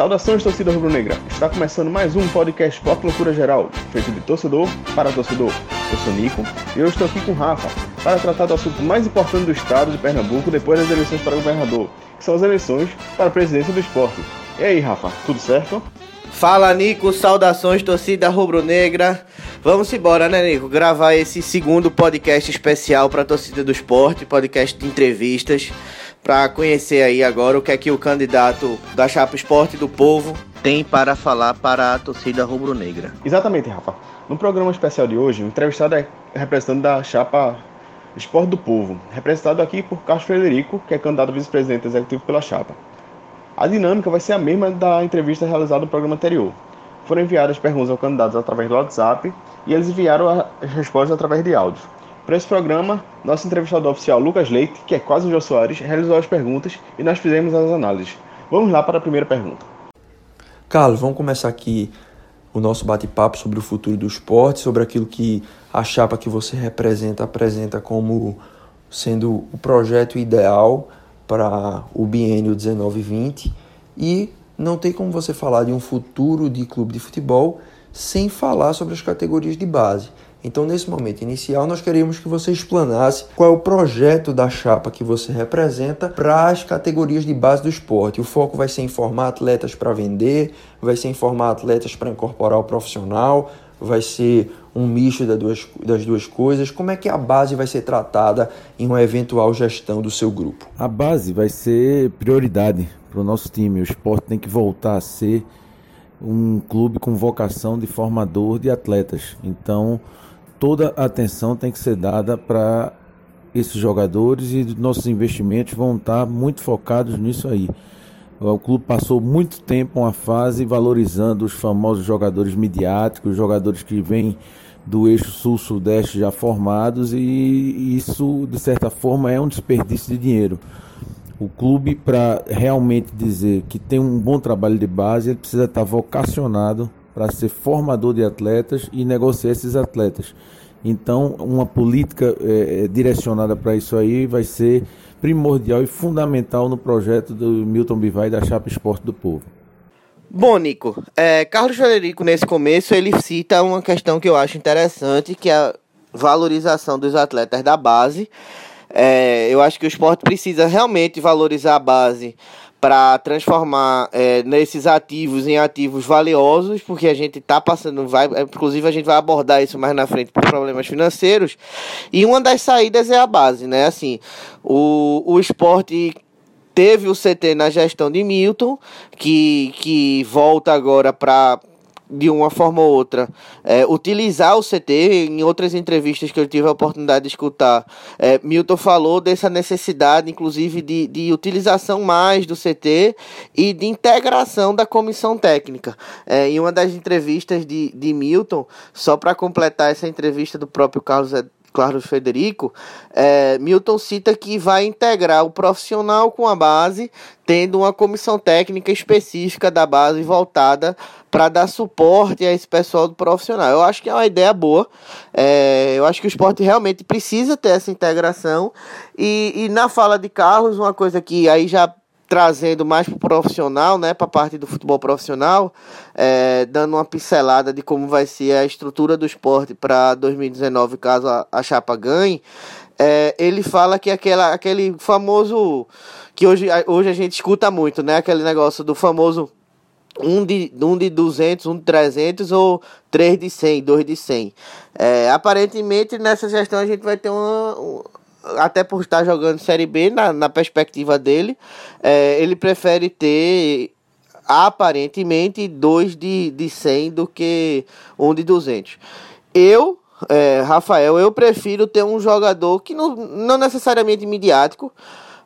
Saudações, torcida rubro-negra! Está começando mais um podcast Pop Loucura Geral, feito de torcedor para torcedor. Eu sou Nico e eu estou aqui com o Rafa para tratar do assunto mais importante do estado de Pernambuco depois das eleições para governador, que são as eleições para a presidência do esporte. E aí, Rafa, tudo certo? Fala, Nico, saudações, torcida rubro-negra. Vamos embora, né, Nico? Gravar esse segundo podcast especial para a torcida do esporte, podcast de entrevistas para conhecer aí agora o que é que o candidato da Chapa Esporte do Povo tem para falar para a torcida rubro-negra. Exatamente, Rafa. No programa especial de hoje, o entrevistado é representante da Chapa Esporte do Povo, representado aqui por Carlos Frederico, que é candidato a vice-presidente executivo pela Chapa. A dinâmica vai ser a mesma da entrevista realizada no programa anterior. Foram enviadas perguntas aos candidatos através do WhatsApp e eles enviaram as respostas através de áudio. Para esse programa, nosso entrevistador oficial Lucas Leite, que é quase o Jô Soares, realizou as perguntas e nós fizemos as análises. Vamos lá para a primeira pergunta. Carlos, vamos começar aqui o nosso bate-papo sobre o futuro do esporte, sobre aquilo que a chapa que você representa apresenta como sendo o projeto ideal para o biênio 19-20 e não tem como você falar de um futuro de clube de futebol sem falar sobre as categorias de base. Então, nesse momento inicial, nós queríamos que você explanasse qual é o projeto da chapa que você representa para as categorias de base do esporte. O foco vai ser em formar atletas para vender, vai ser em formar atletas para incorporar o profissional, vai ser um misto das duas, das duas coisas? Como é que a base vai ser tratada em uma eventual gestão do seu grupo? A base vai ser prioridade para o nosso time. O esporte tem que voltar a ser um clube com vocação de formador de atletas. Então, toda atenção tem que ser dada para esses jogadores e nossos investimentos vão estar muito focados nisso aí. O clube passou muito tempo uma fase valorizando os famosos jogadores midiáticos, jogadores que vêm do eixo sul-sudeste já formados, e isso, de certa forma, é um desperdício de dinheiro. O clube, para realmente dizer que tem um bom trabalho de base, ele precisa estar vocacionado para ser formador de atletas e negociar esses atletas. Então, uma política é, direcionada para isso aí vai ser primordial e fundamental no projeto do Milton Bivai da Chapa Esporte do Povo. Bom, Nico, é, Carlos Frederico, nesse começo, ele cita uma questão que eu acho interessante, que é a valorização dos atletas da base. É, eu acho que o esporte precisa realmente valorizar a base para transformar é, nesses ativos em ativos valiosos, porque a gente está passando, vai, é, inclusive a gente vai abordar isso mais na frente por problemas financeiros. E uma das saídas é a base, né? Assim, o, o esporte teve o CT na gestão de Milton, que, que volta agora para de uma forma ou outra, é, utilizar o CT. Em outras entrevistas que eu tive a oportunidade de escutar, é, Milton falou dessa necessidade, inclusive, de, de utilização mais do CT e de integração da comissão técnica. É, em uma das entrevistas de, de Milton, só para completar essa entrevista do próprio Carlos Carlos Federico, é, Milton cita que vai integrar o profissional com a base, tendo uma comissão técnica específica da base voltada para dar suporte a esse pessoal do profissional. Eu acho que é uma ideia boa. É, eu acho que o esporte realmente precisa ter essa integração. E, e na fala de Carlos, uma coisa que aí já trazendo mais para o profissional, né, para a parte do futebol profissional, é, dando uma pincelada de como vai ser a estrutura do esporte para 2019, caso a, a chapa ganhe. É, ele fala que aquela, aquele famoso que hoje, hoje a gente escuta muito, né, aquele negócio do famoso um de, um de 200, um de 300 ou três de 100, dois de 100. É, aparentemente, nessa gestão a gente vai ter uma, até por estar jogando Série B, na, na perspectiva dele, é, ele prefere ter aparentemente dois de, de 100 do que um de 200. Eu, é, Rafael, eu prefiro ter um jogador que não, não necessariamente midiático,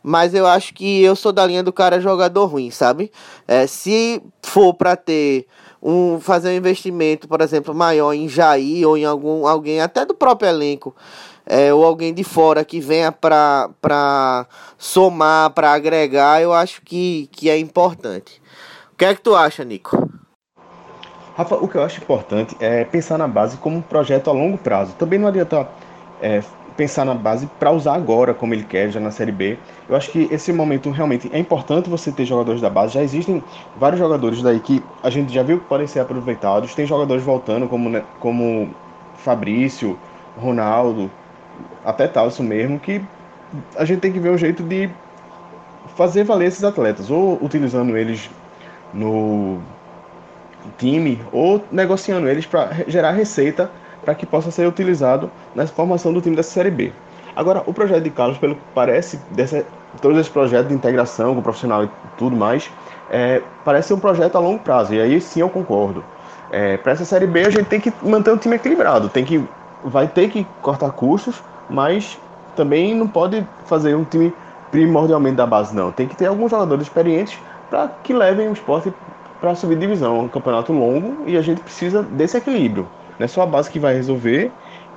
mas eu acho que eu sou da linha do cara jogador ruim, sabe? É, se for para ter um fazer um investimento, por exemplo, maior em Jair ou em algum alguém até do próprio elenco é, ou alguém de fora que venha para somar, para agregar, eu acho que, que é importante. O que é que tu acha, Nico? Rafa, o que eu acho importante é pensar na base como um projeto a longo prazo. Também não adianta é, pensar na base para usar agora, como ele quer, já na Série B. Eu acho que esse momento realmente é importante você ter jogadores da base. Já existem vários jogadores daí que a gente já viu que podem ser aproveitados. Tem jogadores voltando, como, né, como Fabrício, Ronaldo, até Talson mesmo, que a gente tem que ver um jeito de fazer valer esses atletas, ou utilizando eles no time, ou negociando eles para gerar receita para que possa ser utilizado na formação do time dessa Série B. Agora, o projeto de Carlos, pelo que parece, dessa, todo esse projeto de integração com o profissional e tudo mais, é, parece um projeto a longo prazo, e aí sim eu concordo. É, para essa Série B, a gente tem que manter o time equilibrado, tem que, vai ter que cortar custos, mas também não pode fazer um time primordialmente da base, não. Tem que ter alguns jogadores experientes para que levem o esporte para subir divisão. É um campeonato longo e a gente precisa desse equilíbrio. Não é só a base que vai resolver,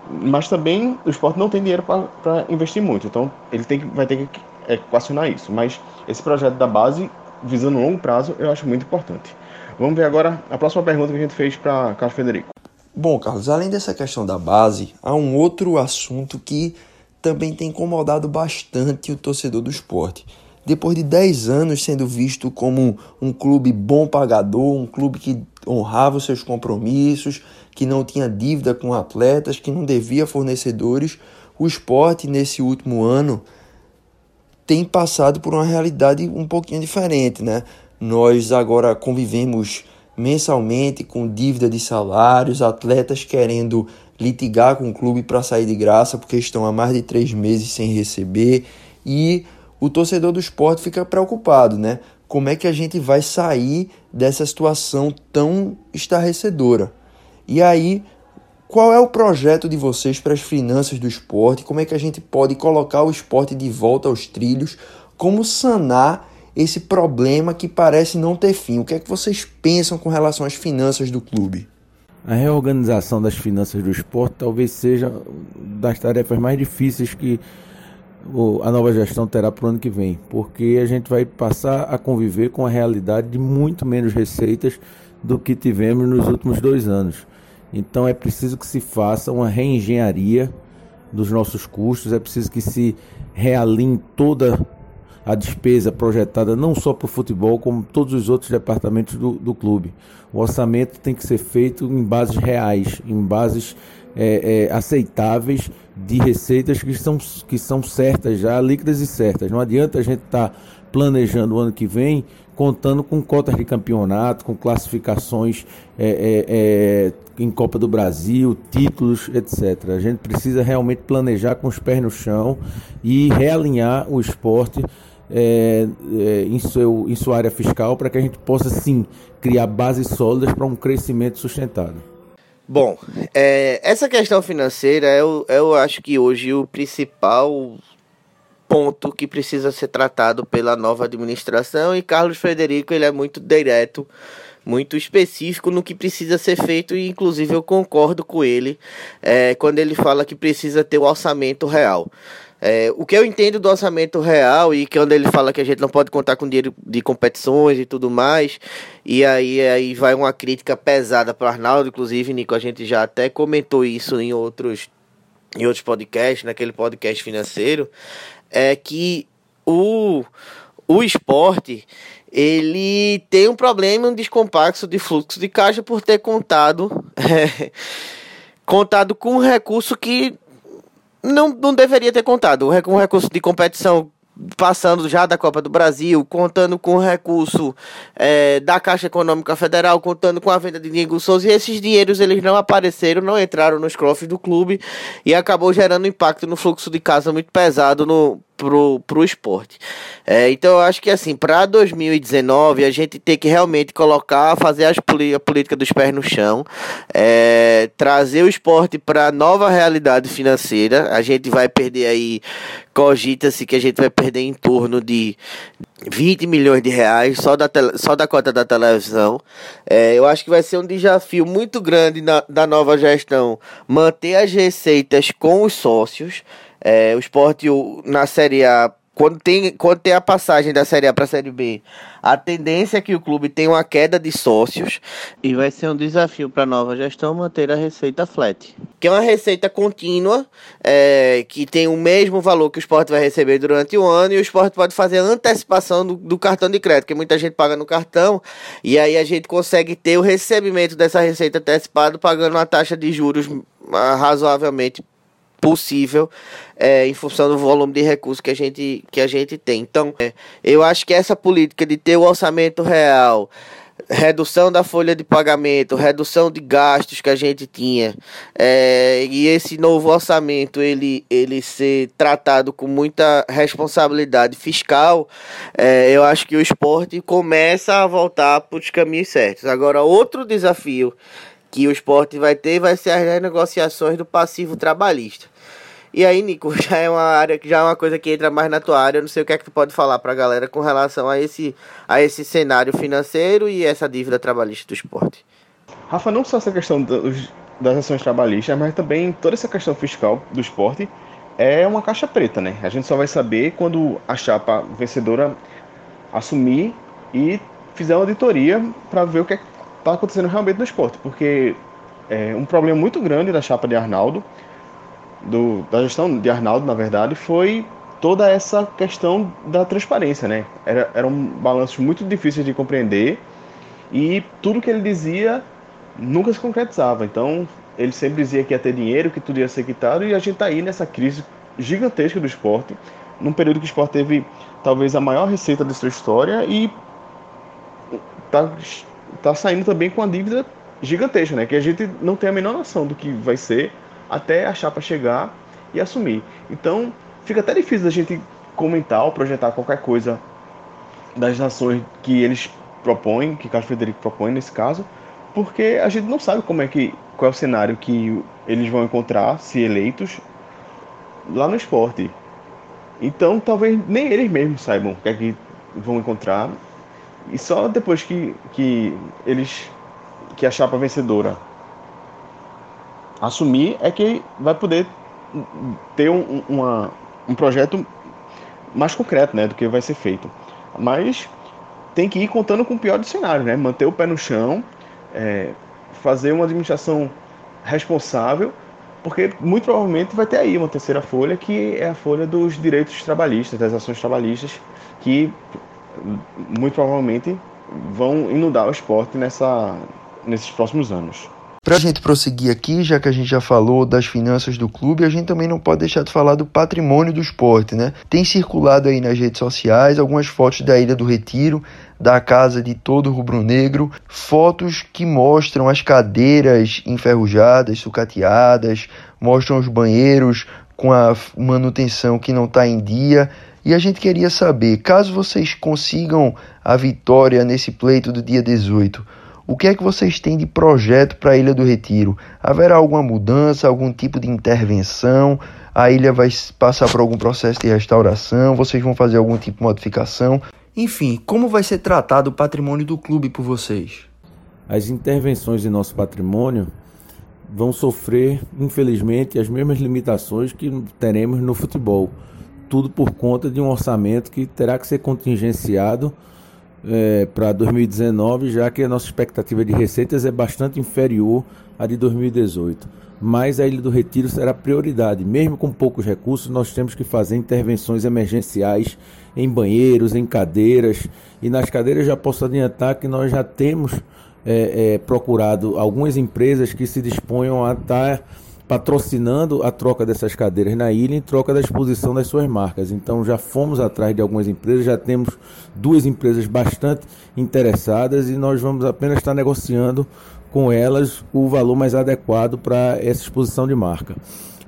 mas também o esporte não tem dinheiro para investir muito. Então ele tem que, vai ter que equacionar isso. Mas esse projeto da base, visando longo prazo, eu acho muito importante. Vamos ver agora a próxima pergunta que a gente fez para Carlos Federico. Bom, Carlos, além dessa questão da base, há um outro assunto que também tem incomodado bastante o torcedor do esporte. Depois de 10 anos sendo visto como um clube bom pagador, um clube que honrava os seus compromissos, que não tinha dívida com atletas, que não devia fornecedores, o esporte nesse último ano tem passado por uma realidade um pouquinho diferente, né? Nós agora convivemos mensalmente com dívida de salários, atletas querendo litigar com o clube para sair de graça porque estão há mais de três meses sem receber e o torcedor do esporte fica preocupado, né? Como é que a gente vai sair dessa situação tão estarrecedora? E aí, qual é o projeto de vocês para as finanças do esporte? Como é que a gente pode colocar o esporte de volta aos trilhos? Como sanar esse problema que parece não ter fim? O que é que vocês pensam com relação às finanças do clube? A reorganização das finanças do esporte talvez seja das tarefas mais difíceis que a nova gestão terá para o ano que vem, porque a gente vai passar a conviver com a realidade de muito menos receitas do que tivemos nos últimos dois anos. Então é preciso que se faça uma reengenharia dos nossos custos, é preciso que se realinhe toda a despesa projetada não só para o futebol, como todos os outros departamentos do, do clube. O orçamento tem que ser feito em bases reais, em bases é, é, aceitáveis de receitas que são, que são certas já, líquidas e certas. Não adianta a gente estar tá planejando o ano que vem contando com cotas de campeonato, com classificações é, é, é, em Copa do Brasil, títulos, etc. A gente precisa realmente planejar com os pés no chão e realinhar o esporte é, é, em, seu, em sua área fiscal para que a gente possa sim criar bases sólidas para um crescimento sustentado. Bom, é, essa questão financeira eu, eu acho que hoje o principal ponto que precisa ser tratado pela nova administração e Carlos Frederico ele é muito direto, muito específico no que precisa ser feito e inclusive eu concordo com ele é, quando ele fala que precisa ter o orçamento real. É, o que eu entendo do orçamento real e que quando ele fala que a gente não pode contar com dinheiro de competições e tudo mais, e aí, aí vai uma crítica pesada para Arnaldo, inclusive, Nico, a gente já até comentou isso em outros, em outros podcasts, naquele podcast financeiro, é que o, o esporte ele tem um problema, um descompasso de fluxo de caixa por ter contado, é, contado com um recurso que não, não deveria ter contado. Um recurso de competição passando já da Copa do Brasil, contando com o recurso é, da Caixa Econômica Federal, contando com a venda de Diego Souza, e esses dinheiros eles não apareceram, não entraram nos cofres do clube e acabou gerando impacto no fluxo de casa muito pesado no, pro, pro esporte. É, então eu acho que assim, para 2019 a gente tem que realmente colocar, fazer as, a política dos pés no chão, é, trazer o esporte para nova realidade financeira. A gente vai perder aí, cogita-se que a gente vai perder em torno de 20 milhões de reais só da, tele, só da cota da televisão. É, eu acho que vai ser um desafio muito grande na, da nova gestão manter as receitas com os sócios. É, o esporte na Série A quando tem, quando tem a passagem da Série A para a Série B, a tendência é que o clube tenha uma queda de sócios. E vai ser um desafio para a nova gestão manter a receita flat, que é uma receita contínua, é, que tem o mesmo valor que o esporte vai receber durante o ano e o esporte pode fazer antecipação do, do cartão de crédito, que muita gente paga no cartão e aí a gente consegue ter o recebimento dessa receita antecipado pagando uma taxa de juros ah, razoavelmente possível é, em função do volume de recursos que a gente, que a gente tem. Então, é, eu acho que essa política de ter o orçamento real, redução da folha de pagamento, redução de gastos que a gente tinha, é, e esse novo orçamento ele, ele ser tratado com muita responsabilidade fiscal, é, eu acho que o esporte começa a voltar para os caminhos certos. Agora, outro desafio que o esporte vai ter vai ser as renegociações do passivo trabalhista. E aí, Nico, já é uma área que já é uma coisa que entra mais na tua área. Eu não sei o que é que tu pode falar para a galera com relação a esse, a esse cenário financeiro e essa dívida trabalhista do esporte. Rafa, não só essa questão dos, das ações trabalhistas, mas também toda essa questão fiscal do esporte é uma caixa preta, né? A gente só vai saber quando a chapa vencedora assumir e fizer uma auditoria para ver o que é está acontecendo realmente no esporte, porque é, um problema muito grande da chapa de Arnaldo, do, da gestão de Arnaldo, na verdade, foi toda essa questão da transparência, né? Era, eram balanços muito difíceis de compreender e tudo que ele dizia nunca se concretizava. Então, ele sempre dizia que ia ter dinheiro, que tudo ia ser quitado e a gente está aí nessa crise gigantesca do esporte, num período que o esporte teve talvez a maior receita de sua história e está tá saindo também com uma dívida gigantesca, né? Que a gente não tem a menor noção do que vai ser até a chapa chegar e assumir. Então, fica até difícil da gente comentar ou projetar qualquer coisa das ações que eles propõem, que Carlos Frederico propõe nesse caso, porque a gente não sabe como é que qual é o cenário que eles vão encontrar se eleitos lá no esporte. Então, talvez nem eles mesmos saibam o que é que vão encontrar e só depois que, que eles. que a chapa vencedora assumir é que vai poder ter um, uma, um projeto mais concreto né, do que vai ser feito. Mas tem que ir contando com o pior dos cenários, né? Manter o pé no chão, é, fazer uma administração responsável, porque muito provavelmente vai ter aí uma terceira folha, que é a folha dos direitos trabalhistas, das ações trabalhistas, que muito provavelmente vão inundar o esporte nessa, nesses próximos anos. Para a gente prosseguir aqui, já que a gente já falou das finanças do clube, a gente também não pode deixar de falar do patrimônio do esporte, né? Tem circulado aí nas redes sociais algumas fotos da Ilha do Retiro, da casa de todo rubro-negro, fotos que mostram as cadeiras enferrujadas, sucateadas, mostram os banheiros com a manutenção que não está em dia e a gente queria saber, caso vocês consigam a vitória nesse pleito do dia 18, o que é que vocês têm de projeto para a Ilha do Retiro? Haverá alguma mudança, algum tipo de intervenção? A ilha vai passar por algum processo de restauração? Vocês vão fazer algum tipo de modificação? Enfim, como vai ser tratado o patrimônio do clube por vocês? As intervenções em nosso patrimônio vão sofrer, infelizmente, as mesmas limitações que teremos no futebol tudo por conta de um orçamento que terá que ser contingenciado é, para 2019, já que a nossa expectativa de receitas é bastante inferior à de 2018. Mas a Ilha do Retiro será prioridade. Mesmo com poucos recursos, nós temos que fazer intervenções emergenciais em banheiros, em cadeiras. E nas cadeiras já posso adiantar que nós já temos é, é, procurado algumas empresas que se disponham a estar. Patrocinando a troca dessas cadeiras na ilha em troca da exposição das suas marcas. Então já fomos atrás de algumas empresas, já temos duas empresas bastante interessadas e nós vamos apenas estar negociando com elas o valor mais adequado para essa exposição de marca.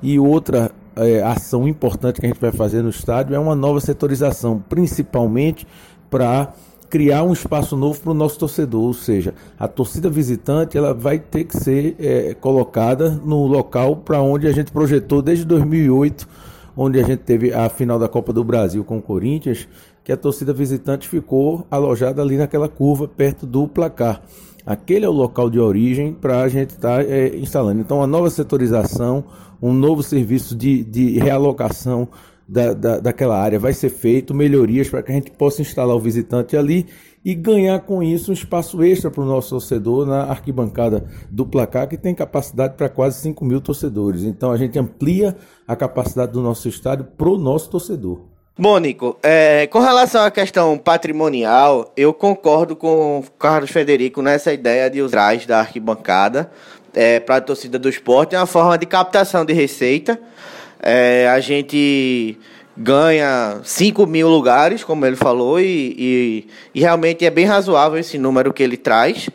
E outra é, ação importante que a gente vai fazer no estádio é uma nova setorização, principalmente para criar um espaço novo para o nosso torcedor, ou seja, a torcida visitante ela vai ter que ser é, colocada no local para onde a gente projetou desde 2008, onde a gente teve a final da Copa do Brasil com o Corinthians, que a torcida visitante ficou alojada ali naquela curva perto do placar. Aquele é o local de origem para a gente estar tá, é, instalando. Então, a nova setorização, um novo serviço de, de realocação da, da, daquela área vai ser feito, melhorias para que a gente possa instalar o visitante ali e ganhar com isso um espaço extra para o nosso torcedor na arquibancada do placar, que tem capacidade para quase 5 mil torcedores. Então a gente amplia a capacidade do nosso estádio para o nosso torcedor. Bom, Nico, é, com relação à questão patrimonial, eu concordo com o Carlos Federico nessa ideia de usar da arquibancada é, para a torcida do esporte. É uma forma de captação de receita. É, a gente ganha 5 mil lugares, como ele falou, e, e, e, realmente é bem razoável esse número que ele traz.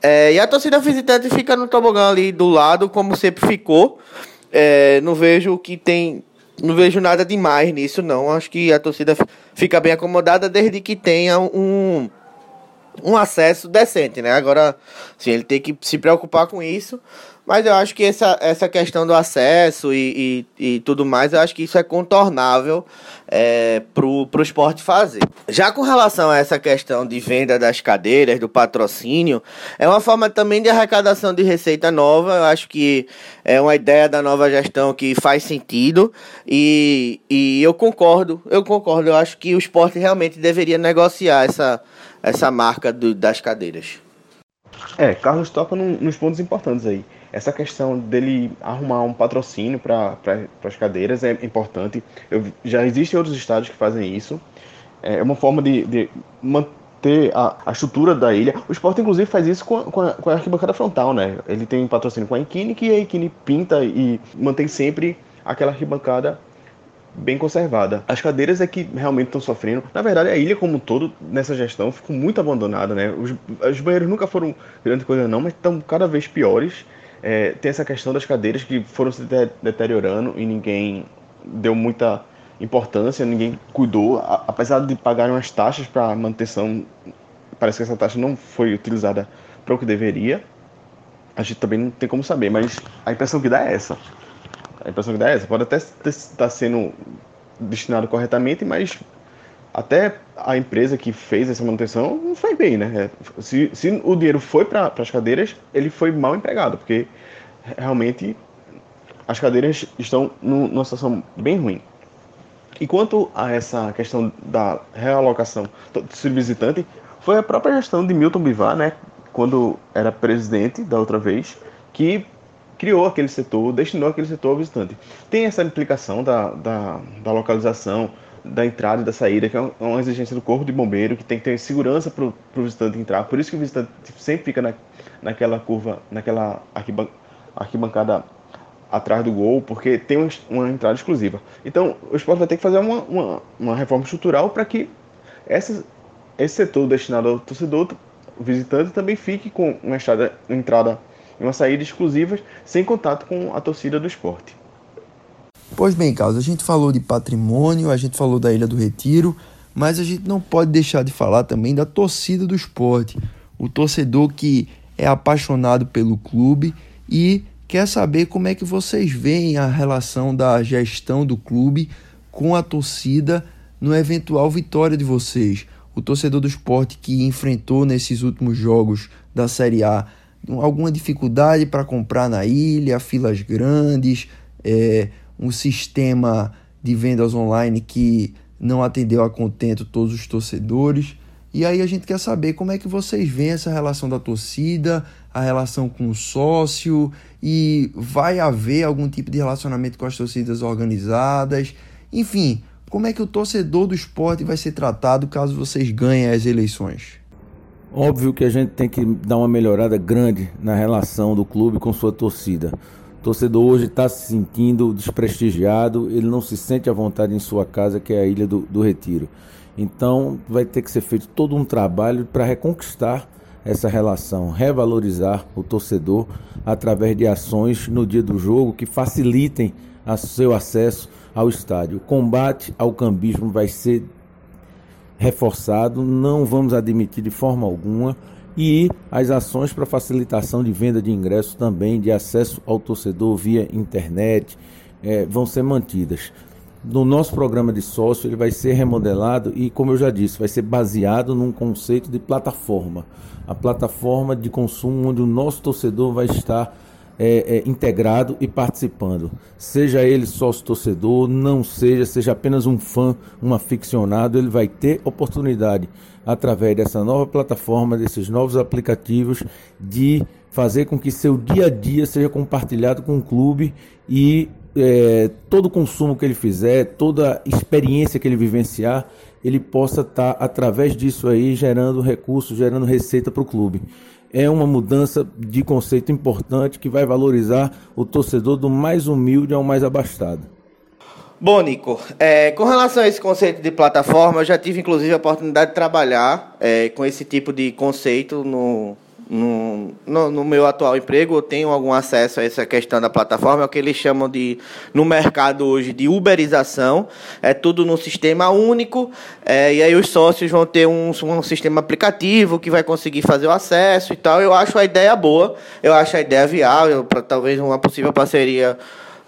É, e a torcida visitante fica no tobogã ali do lado, como sempre ficou. É, não vejo que tem não vejo nada demais nisso, não. Acho que a torcida fica bem acomodada desde que tenha um, um acesso decente, né? Agora, sim, ele tem que se preocupar com isso. Mas eu acho que essa, essa questão do acesso e, e, e tudo mais, eu acho que isso é contornável é, pro, pro esporte fazer. Já com relação a essa questão de venda das cadeiras, do patrocínio, é uma forma também de arrecadação de receita nova. Eu acho que é uma ideia da nova gestão que faz sentido. E, e eu concordo, eu concordo. Eu acho que o esporte realmente deveria negociar essa, essa marca do, das cadeiras. É, Carlos toca num, nos pontos importantes aí essa questão dele arrumar um patrocínio para pra, as cadeiras é importante. Eu, já existem outros estados que fazem isso. É uma forma de, de manter a, a, estrutura da ilha. O esporte, inclusive, faz isso com a, com a, com a arquibancada frontal, né? Ele tem patrocínio com a Equine, que a Equine pinta e mantém sempre aquela arquibancada bem conservada. As cadeiras é que realmente estão sofrendo. Na verdade, a ilha como um todo, nessa gestão, ficou muito abandonada, né? Os, os banheiros nunca foram grande coisa não, mas estão cada vez piores. É, tem essa questão das cadeiras que foram se deteriorando e ninguém deu muita importância, ninguém cuidou, apesar de pagarem umas taxas para manutenção, parece que essa taxa não foi utilizada para o que deveria. A gente também não tem como saber, mas a impressão que dá é essa. A impressão que dá é essa. Pode até estar tá sendo destinado corretamente, mas até a empresa que fez essa manutenção não foi bem, né? É, se, se o dinheiro foi para as cadeiras, ele foi mal empregado, porque realmente as cadeiras estão numa situação bem ruim. E quanto a essa questão da realocação do visitante, foi a própria gestão de Milton Bivar, né, quando era presidente da outra vez, que criou aquele setor, destinou aquele setor ao visitante. Tem essa implicação da, da, da localização, da entrada e da saída, que é, é uma exigência do corpo de bombeiro, que tem que ter segurança para o visitante entrar. Por isso que o visitante sempre fica na, naquela curva, naquela arquiban arquibancada atrás do gol, porque tem uma, uma, entrada exclusiva. Então, o esporte vai ter que fazer uma, uma, uma reforma estrutural para que essa, esse setor destinado ao torcedor, visitante, também fique com uma, uma entrada e uma saída exclusivas, sem contato com a torcida do esporte. Pois bem, Carlos, a gente falou de patrimônio, a gente falou da Ilha do Retiro, mas a gente não pode deixar de falar também da torcida do esporte. O torcedor que é apaixonado pelo clube e quer saber como é que vocês veem a relação da gestão do clube com a torcida no eventual vitória de vocês. O torcedor do esporte que enfrentou nesses últimos jogos da Série A alguma dificuldade para comprar na ilha, filas grandes, é, um sistema de vendas online que não atendeu a contento todos os torcedores. E aí a gente quer saber como é que vocês veem essa relação da torcida, a relação com o sócio e vai haver algum tipo de relacionamento com as torcidas organizadas. Enfim, como é que o torcedor do esporte vai ser tratado caso vocês ganhem as eleições? Óbvio que a gente tem que dar uma melhorada grande na relação do clube com sua torcida torcedor hoje está se sentindo desprestigiado, ele não se sente à vontade em sua casa, que é a Ilha do, do Retiro. Então vai ter que ser feito todo um trabalho para reconquistar essa relação, revalorizar o torcedor através de ações no dia do jogo que facilitem o seu acesso ao estádio. O combate ao cambismo vai ser reforçado, não vamos admitir de forma alguma e as ações para facilitação de venda de ingressos também, de acesso ao torcedor via internet, é, vão ser mantidas. No nosso programa de sócio, ele vai ser remodelado e, como eu já disse, vai ser baseado num conceito de plataforma. A plataforma de consumo onde o nosso torcedor vai estar é, é, integrado e participando. Seja ele sócio torcedor, não seja, seja apenas um fã, um aficionado, ele vai ter oportunidade através dessa nova plataforma, desses novos aplicativos, de fazer com que seu dia a dia seja compartilhado com o clube e é, todo consumo que ele fizer, toda experiência que ele vivenciar, ele possa estar, tá, através disso aí, gerando recursos, gerando receita para o clube. É uma mudança de conceito importante que vai valorizar o torcedor do mais humilde ao mais abastado. Bom, Nico, é, com relação a esse conceito de plataforma, eu já tive inclusive a oportunidade de trabalhar é, com esse tipo de conceito no, no, no, no, meu atual emprego, eu tenho algum acesso a essa questão da plataforma, é o que eles chamam de, no mercado hoje, de uberização. É tudo num sistema único, é, e aí os sócios vão ter um, um sistema aplicativo que vai conseguir fazer o acesso e tal. Eu acho a ideia boa, eu acho a ideia viável, para talvez uma possível parceria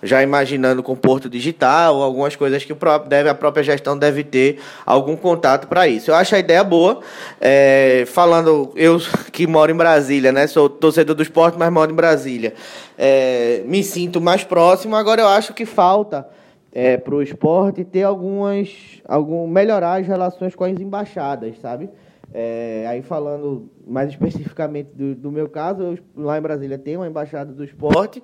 já imaginando com Porto Digital, algumas coisas que o próprio, deve, a própria gestão deve ter algum contato para isso. Eu acho a ideia boa. É, falando, eu que moro em Brasília, né? Sou torcedor do esporte, mas moro em Brasília. É, me sinto mais próximo. Agora eu acho que falta é, para o esporte ter algumas. Algum, melhorar as relações com as embaixadas, sabe? É, aí falando mais especificamente do, do, meu caso, lá em Brasília tem uma embaixada do esporte,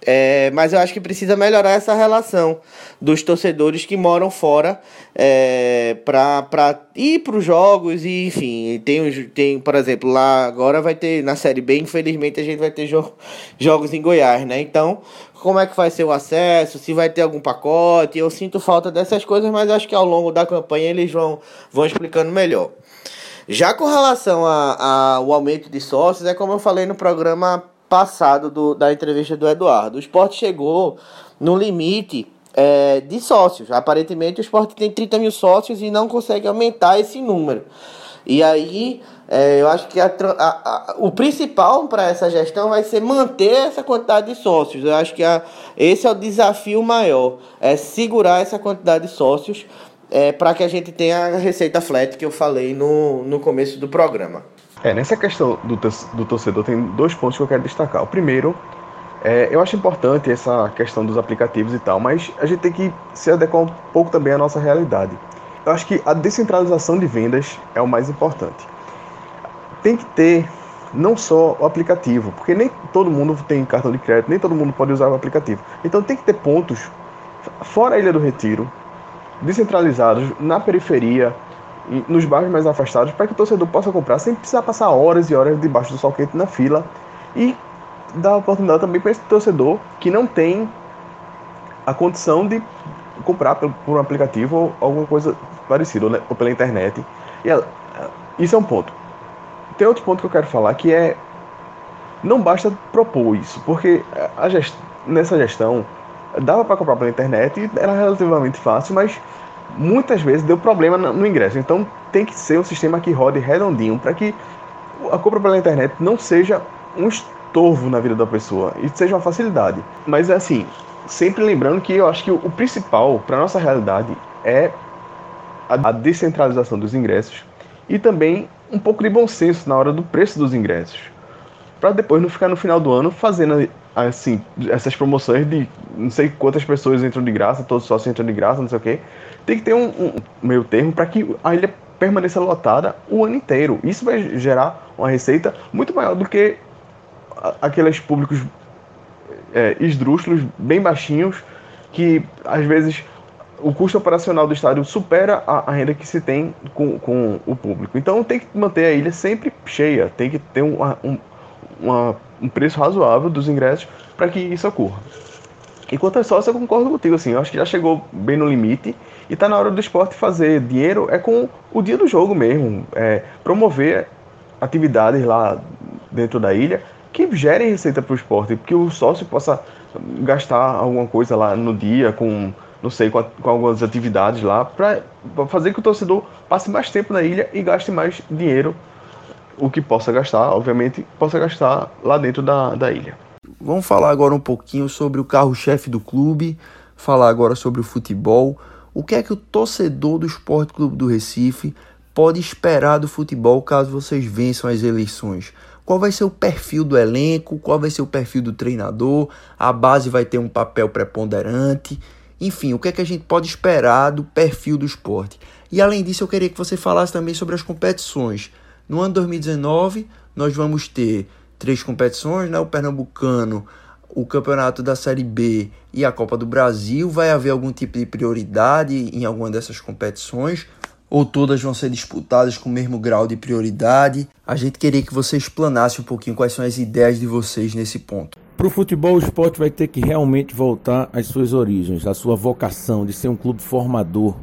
é, mas eu acho que precisa melhorar essa relação dos torcedores que moram fora é, para ir para os jogos e enfim, tem, tem, por exemplo, lá agora vai ter na Série B, infelizmente a gente vai ter jo jogos em Goiás, né? Então, como é que vai ser o acesso, se vai ter algum pacote, eu sinto falta dessas coisas, mas acho que ao longo da campanha eles vão, vão explicando melhor. Já com relação ao aumento de sócios, é como eu falei no programa passado do, da entrevista do Eduardo. O esporte chegou no limite é, de sócios. Aparentemente o esporte tem 30 mil sócios e não consegue aumentar esse número. E aí é, eu acho que a, a, a, o principal para essa gestão vai ser manter essa quantidade de sócios. Eu acho que esse é o desafio maior, é segurar essa quantidade de sócios é, para que a gente tenha a receita flat que eu falei no, no começo do programa. É, nessa questão do, do torcedor tem dois pontos que eu quero destacar. O primeiro, é, eu acho importante essa questão dos aplicativos e tal, mas a gente tem que se adequar um pouco também à nossa realidade. Eu acho que a descentralização de vendas é o mais importante. Tem que ter não só o aplicativo, porque nem todo mundo tem cartão de crédito, nem todo mundo pode usar o aplicativo. Então tem que ter pontos fora a Ilha do Retiro, descentralizados na periferia, nos bairros mais afastados, para que o torcedor possa comprar sem precisar passar horas e horas debaixo do sol quente na fila e dar oportunidade também para esse torcedor que não tem a condição de comprar por um aplicativo ou alguma coisa parecida, né, ou pela internet. E isso é um ponto. Tem outro ponto que eu quero falar que é não basta propor isso, porque a gest nessa gestão dava para comprar pela internet, era relativamente fácil, mas muitas vezes deu problema no ingresso. Então tem que ser um sistema que rode redondinho para que a compra pela internet não seja um estorvo na vida da pessoa e seja uma facilidade. Mas assim, sempre lembrando que eu acho que o principal para nossa realidade é a descentralização dos ingressos e também um pouco de bom senso na hora do preço dos ingressos. Para depois não ficar no final do ano fazendo assim, essas promoções de não sei quantas pessoas entram de graça, todos sócios entram de graça, não sei o quê. Tem que ter um, um meio termo para que a ilha permaneça lotada o ano inteiro. Isso vai gerar uma receita muito maior do que aqueles públicos é, esdrúxulos, bem baixinhos, que às vezes o custo operacional do estádio supera a, a, renda que se tem com, com o público. Então tem que manter a ilha sempre cheia, tem que ter uma, um, uma um preço razoável dos ingressos para que isso ocorra. E quanto a sócio, eu concordo contigo, assim, eu acho que já chegou bem no limite e está na hora do esporte fazer dinheiro é com o dia do jogo mesmo, é, promover atividades lá dentro da ilha que gerem receita para o esporte, que o sócio possa gastar alguma coisa lá no dia com, não sei, com, a, com algumas atividades lá, para fazer que o torcedor passe mais tempo na ilha e gaste mais dinheiro o que possa gastar, obviamente, possa gastar lá dentro da, da ilha. Vamos falar agora um pouquinho sobre o carro-chefe do clube, falar agora sobre o futebol. O que é que o torcedor do Esporte Clube do Recife pode esperar do futebol caso vocês vençam as eleições? qual vai ser o perfil do elenco, qual vai ser o perfil do treinador, a base vai ter um papel preponderante, enfim, o que é que a gente pode esperar do perfil do esporte. E além disso, eu queria que você falasse também sobre as competições. No ano 2019, nós vamos ter três competições, né? O Pernambucano, o campeonato da Série B e a Copa do Brasil. Vai haver algum tipo de prioridade em alguma dessas competições? Ou todas vão ser disputadas com o mesmo grau de prioridade? A gente queria que você explanasse um pouquinho quais são as ideias de vocês nesse ponto. Para o futebol, o esporte vai ter que realmente voltar às suas origens, à sua vocação de ser um clube formador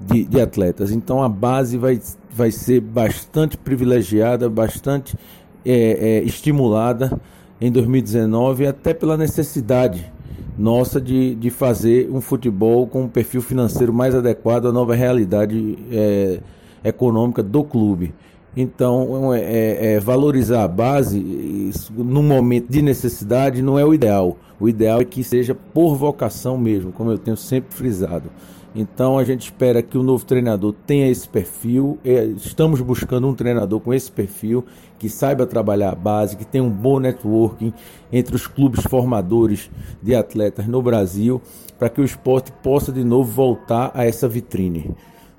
de, de atletas. Então a base vai, vai ser bastante privilegiada, bastante é, é, estimulada em 2019, até pela necessidade nossa de, de fazer um futebol com um perfil financeiro mais adequado à nova realidade é, econômica do clube. Então, é, é, é valorizar a base isso, num momento de necessidade não é o ideal. O ideal é que seja por vocação mesmo, como eu tenho sempre frisado. Então a gente espera que o novo treinador tenha esse perfil. É, estamos buscando um treinador com esse perfil, que saiba trabalhar a base, que tenha um bom networking entre os clubes formadores de atletas no Brasil, para que o esporte possa de novo voltar a essa vitrine.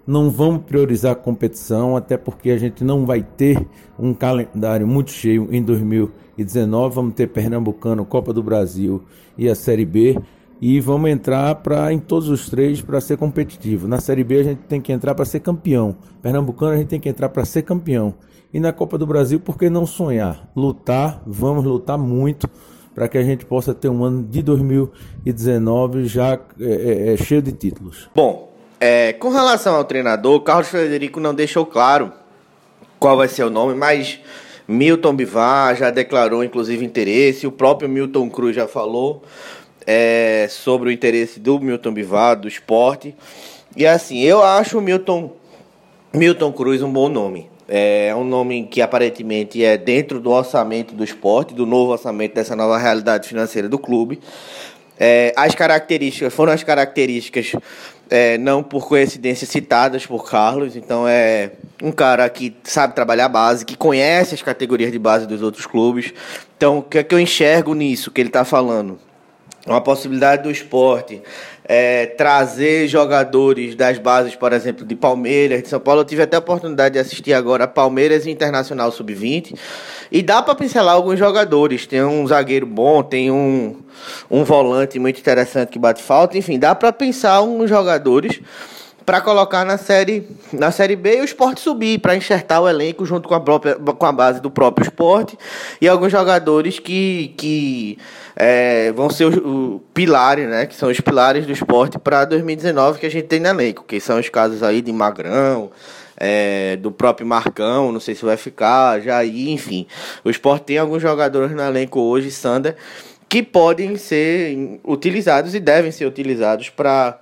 Não vamos priorizar a competição, até porque a gente não vai ter um calendário muito cheio em 2019. Vamos ter Pernambucano, Copa do Brasil e a Série B e vamos entrar para em todos os três para ser competitivo. Na Série B a gente tem que entrar para ser campeão. Pernambucano a gente tem que entrar para ser campeão. E na Copa do Brasil, por que não sonhar? Lutar, vamos lutar muito para que a gente possa ter um ano de 2019 já é, é, é, cheio de títulos. Bom, é, com relação ao treinador, Carlos Frederico não deixou claro qual vai ser o nome, mas Milton Bivar já declarou inclusive interesse, o próprio Milton Cruz já falou é, sobre o interesse do Milton Bivar, do esporte. E assim, eu acho o Milton, Milton Cruz um bom nome. É um nome que aparentemente é dentro do orçamento do esporte, do novo orçamento dessa nova realidade financeira do clube. É, as características foram as características é, não por coincidência citadas por Carlos. Então é um cara que sabe trabalhar base, que conhece as categorias de base dos outros clubes. Então o que é que eu enxergo nisso que ele está falando? Uma possibilidade do esporte é, trazer jogadores das bases, por exemplo, de Palmeiras, de São Paulo. Eu tive até a oportunidade de assistir agora Palmeiras Internacional Sub-20 e dá para pincelar alguns jogadores. Tem um zagueiro bom, tem um, um volante muito interessante que bate falta. Enfim, dá para pensar uns jogadores para colocar na série na série B e o esporte subir para enxertar o elenco junto com a própria com a base do próprio esporte e alguns jogadores que, que é, vão ser os, os, pilares né que são os pilares do esporte para 2019 que a gente tem no elenco que são os casos aí de Magrão é, do próprio Marcão, não sei se vai ficar, Jair, enfim. O esporte tem alguns jogadores no elenco hoje, Sander, que podem ser utilizados e devem ser utilizados para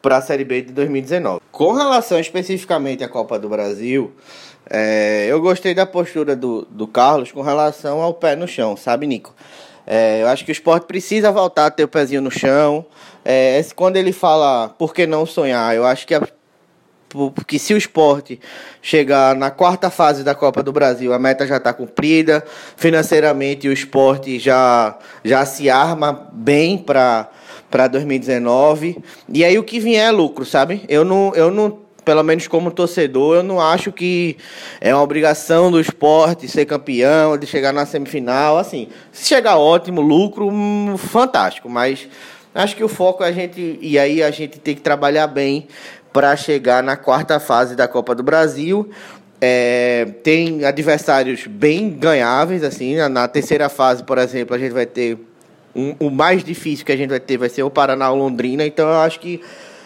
para a Série B de 2019. Com relação especificamente à Copa do Brasil, é, eu gostei da postura do, do Carlos com relação ao pé no chão, sabe, Nico? É, eu acho que o esporte precisa voltar a ter o pezinho no chão. É, quando ele fala por que não sonhar, eu acho que a, porque se o esporte chegar na quarta fase da Copa do Brasil, a meta já está cumprida, financeiramente o esporte já, já se arma bem para para 2019. E aí o que vier é lucro, sabe? Eu não, eu não, pelo menos como torcedor, eu não acho que é uma obrigação do esporte ser campeão, de chegar na semifinal, assim. Se chegar ótimo, lucro, hum, fantástico, mas acho que o foco é a gente e aí a gente tem que trabalhar bem para chegar na quarta fase da Copa do Brasil. É, tem adversários bem ganháveis, assim. Na, na terceira fase, por exemplo, a gente vai ter um, o mais difícil que a gente vai ter vai ser o Paraná ou Londrina, então eu acho que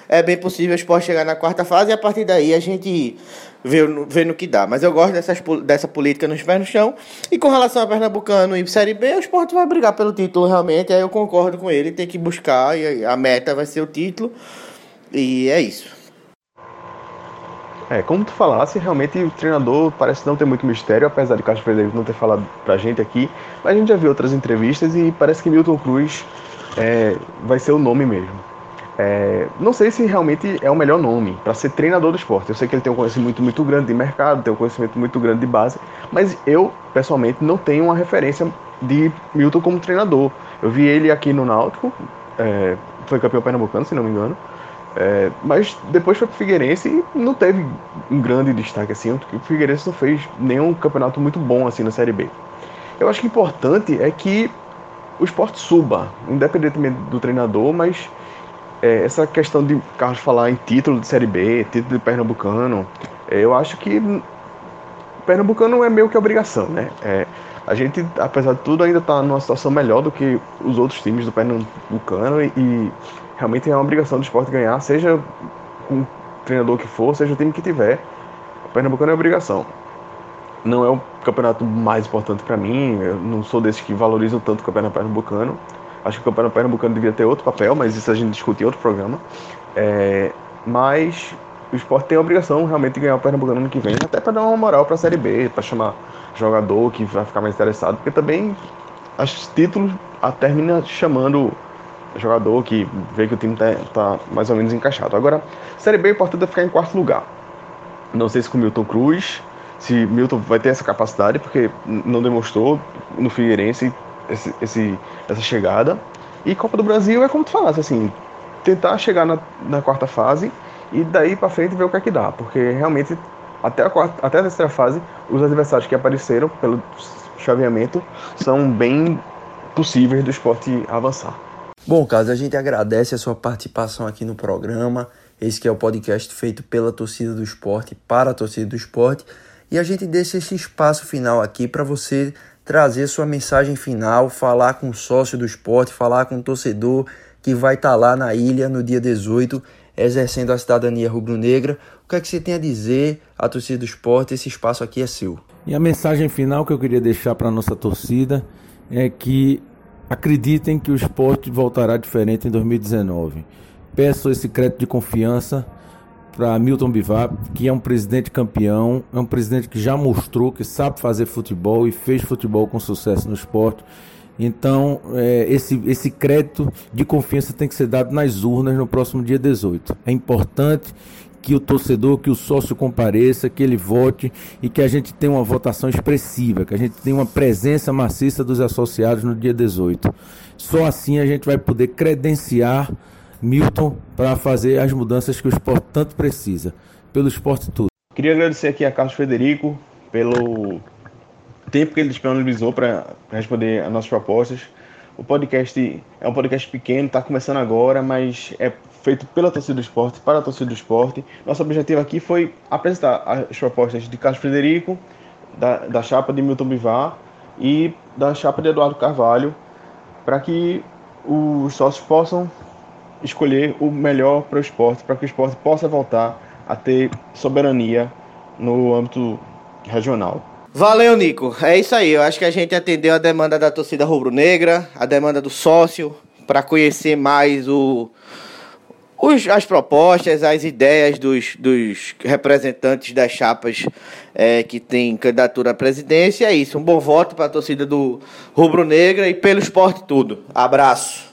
é bem possível o esporte chegar na quarta fase e a partir daí a gente vê, vê no que dá. Mas eu gosto dessas, dessa política nos pés no chão. E com relação a Pernambucano e Série B, o esporte vai brigar pelo título realmente, aí eu concordo com ele, tem que buscar, e a meta vai ser o título. E é isso. É, como tu falasse, realmente o treinador parece não ter muito mistério, apesar de Castro Frederico não ter falado pra gente aqui, mas a gente já viu outras entrevistas e parece que Milton Cruz é, vai ser o nome mesmo. É, não sei se realmente é o melhor nome para ser treinador do esporte. Eu sei que ele tem um conhecimento muito grande de mercado, tem um conhecimento muito grande de base, mas eu, pessoalmente, não tenho uma referência de Milton como treinador. Eu vi ele aqui no Náutico, é, foi campeão pernambucano, se não me engano, é, mas depois foi pro Figueirense e não teve um grande destaque assim. O Figueirense não fez nenhum campeonato muito bom assim na Série B. Eu acho que importante é que o esporte suba, independentemente do treinador, mas é, essa questão de Carlos falar em título de Série B, título de Pernambucano, é, eu acho que Pernambucano é meio que obrigação, né? É, a gente, apesar de tudo, ainda está numa situação melhor do que os outros times do Pernambucano e, e realmente é uma obrigação do esporte ganhar, seja com o treinador que for, seja o time que tiver. O Pernambucano é obrigação. Não é o campeonato mais importante para mim, eu não sou desses que valorizam tanto o campeonato pernambucano. Acho que o campeonato pernambucano devia ter outro papel, mas isso a gente discute em outro programa. É, mas o esporte tem a obrigação realmente de ganhar o Pernambucano ano que vem, até para dar uma moral para a Série B, para chamar jogador que vai ficar mais interessado, porque também os títulos termina chamando jogador que vê que o time tá, tá, mais ou menos encaixado. Agora, Série B, o importante é ficar em quarto lugar. Não sei se com o Milton Cruz, se Milton vai ter essa capacidade, porque não demonstrou no Figueirense esse, esse, essa chegada. E Copa do Brasil é como tu falasse, assim, tentar chegar na, na quarta fase e daí para frente ver o que é que dá, porque realmente até a, quarta, até a terceira fase, os adversários que apareceram pelo chaveamento são bem possíveis do esporte avançar. Bom, Carlos, a gente agradece a sua participação aqui no programa. Esse que é o podcast feito pela torcida do esporte, para a torcida do esporte. E a gente deixa esse espaço final aqui para você trazer sua mensagem final, falar com o sócio do esporte, falar com o torcedor que vai estar tá lá na ilha no dia 18, exercendo a cidadania rubro-negra. O que é que você tem a dizer à torcida do esporte? Esse espaço aqui é seu. E a mensagem final que eu queria deixar para a nossa torcida é que Acreditem que o esporte voltará diferente em 2019. Peço esse crédito de confiança para Milton Bivar, que é um presidente campeão, é um presidente que já mostrou que sabe fazer futebol e fez futebol com sucesso no esporte. Então, é, esse, esse crédito de confiança tem que ser dado nas urnas no próximo dia 18. É importante que o torcedor, que o sócio compareça, que ele vote e que a gente tenha uma votação expressiva, que a gente tenha uma presença maciça dos associados no dia 18. Só assim a gente vai poder credenciar Milton para fazer as mudanças que o esporte tanto precisa, pelo esporte todo. Queria agradecer aqui a Carlos Frederico pelo tempo que ele disponibilizou para responder as nossas propostas. O podcast é um podcast pequeno, está começando agora, mas é feito pela torcida do esporte, para a torcida do esporte. Nosso objetivo aqui foi apresentar as propostas de Carlos Frederico, da, da chapa de Milton Bivar e da chapa de Eduardo Carvalho, para que os sócios possam escolher o melhor para o esporte, para que o esporte possa voltar a ter soberania no âmbito regional. Valeu, Nico. É isso aí. Eu acho que a gente atendeu a demanda da torcida rubro-negra, a demanda do sócio, para conhecer mais o, os, as propostas, as ideias dos, dos representantes das chapas é, que têm candidatura à presidência. É isso. Um bom voto para a torcida do Rubro Negra e pelo esporte tudo. Abraço.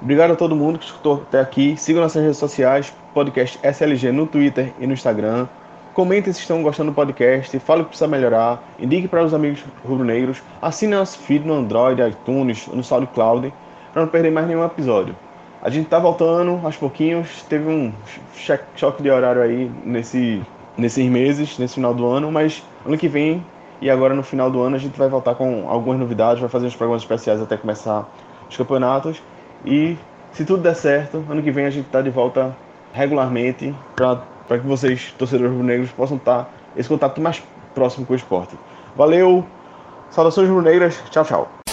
Obrigado a todo mundo que escutou até aqui. Sigam nossas redes sociais, podcast SLG no Twitter e no Instagram. Comentem se estão gostando do podcast, fale o que precisa melhorar, indique para os amigos rubro-negros, assine nosso feed no Android, iTunes, no SoundCloud, para não perder mais nenhum episódio. A gente tá voltando aos pouquinhos, teve um choque de horário aí nesse, nesses meses, nesse final do ano, mas ano que vem e agora no final do ano a gente vai voltar com algumas novidades, vai fazer uns programas especiais até começar os campeonatos e se tudo der certo, ano que vem a gente tá de volta regularmente para que vocês, torcedores negros, possam estar tá esse contato mais próximo com o esporte. Valeu, saudações rubro-negras, tchau, tchau.